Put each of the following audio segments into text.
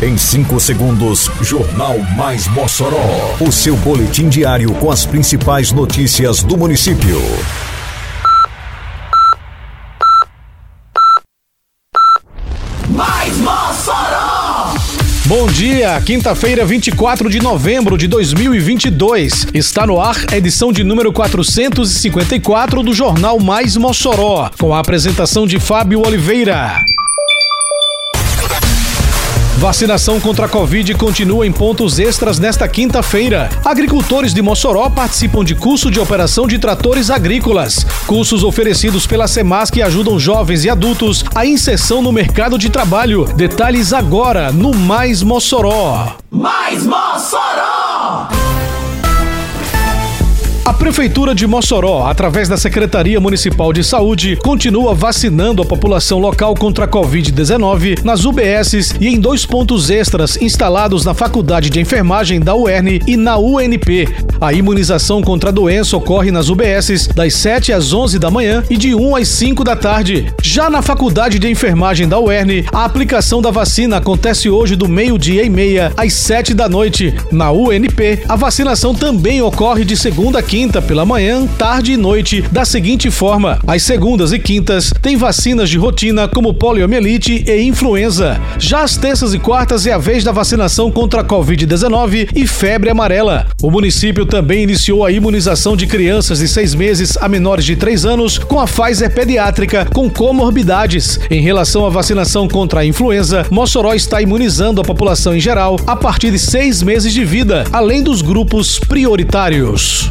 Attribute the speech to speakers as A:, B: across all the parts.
A: Em 5 segundos, Jornal Mais Mossoró. O seu boletim diário com as principais notícias do município.
B: Mais Mossoró!
C: Bom dia, quinta-feira, 24 de novembro de 2022. Está no ar a edição de número 454 do Jornal Mais Mossoró, com a apresentação de Fábio Oliveira. Vacinação contra a Covid continua em pontos extras nesta quinta-feira. Agricultores de Mossoró participam de curso de operação de tratores agrícolas. Cursos oferecidos pela Semasc ajudam jovens e adultos à inserção no mercado de trabalho. Detalhes agora no Mais Mossoró.
B: Mais Mossoró!
C: A Prefeitura de Mossoró, através da Secretaria Municipal de Saúde, continua vacinando a população local contra a Covid-19 nas UBSs e em dois pontos extras instalados na Faculdade de Enfermagem da UERN e na UNP. A imunização contra a doença ocorre nas UBSs das 7 às 11 da manhã e de 1 às 5 da tarde. Já na Faculdade de Enfermagem da UERN, a aplicação da vacina acontece hoje do meio-dia e meia às 7 da noite. Na UNP, a vacinação também ocorre de segunda a quinta quinta pela manhã, tarde e noite, da seguinte forma: às segundas e quintas tem vacinas de rotina como poliomielite e influenza. Já às terças e quartas é a vez da vacinação contra a Covid-19 e febre amarela. O município também iniciou a imunização de crianças de seis meses a menores de três anos com a Pfizer pediátrica com comorbidades. Em relação à vacinação contra a influenza, Mossoró está imunizando a população em geral a partir de seis meses de vida, além dos grupos prioritários.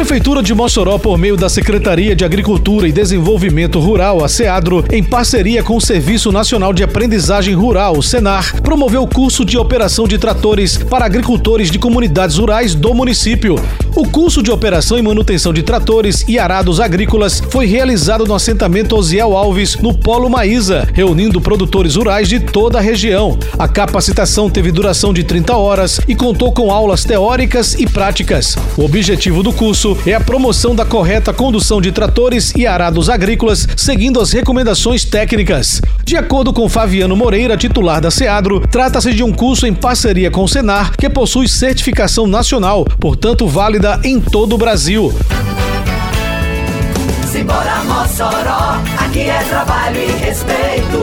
C: Prefeitura de Mossoró, por meio da Secretaria de Agricultura e Desenvolvimento Rural, a SEADRO, em parceria com o Serviço Nacional de Aprendizagem Rural, o SENAR, promoveu o curso de operação de tratores para agricultores de comunidades rurais do município. O curso de operação e manutenção de tratores e arados agrícolas foi realizado no assentamento Osiel Alves, no Polo Maísa, reunindo produtores rurais de toda a região. A capacitação teve duração de 30 horas e contou com aulas teóricas e práticas. O objetivo do curso é a promoção da correta condução de tratores e arados agrícolas, seguindo as recomendações técnicas. De acordo com Fabiano Moreira, titular da SEADRO, trata-se de um curso em parceria com o Senar, que possui certificação nacional, portanto válida em todo o Brasil.
B: Simbora Mossoró, aqui é trabalho e respeito.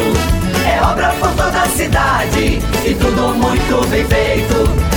B: É obra por toda a cidade e tudo muito bem feito.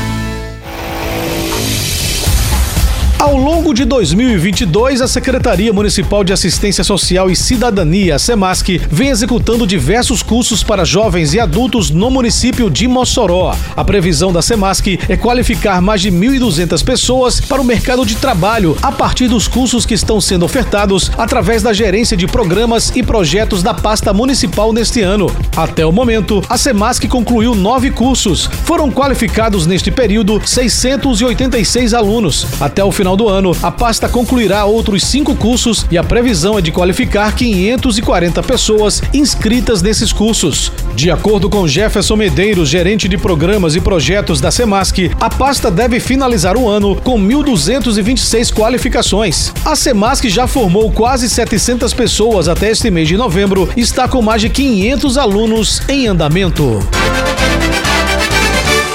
C: Ao longo de 2022, a Secretaria Municipal de Assistência Social e Cidadania, a SEMASC, vem executando diversos cursos para jovens e adultos no município de Mossoró. A previsão da SEMASC é qualificar mais de 1.200 pessoas para o mercado de trabalho a partir dos cursos que estão sendo ofertados através da gerência de programas e projetos da pasta municipal neste ano. Até o momento, a SEMASC concluiu nove cursos. Foram qualificados neste período 686 alunos. Até o final final do ano, a pasta concluirá outros cinco cursos e a previsão é de qualificar 540 pessoas inscritas nesses cursos. De acordo com Jefferson Medeiros, gerente de programas e projetos da Semasc, a pasta deve finalizar o ano com 1.226 qualificações. A Semasc já formou quase 700 pessoas até este mês de novembro e está com mais de 500 alunos em andamento.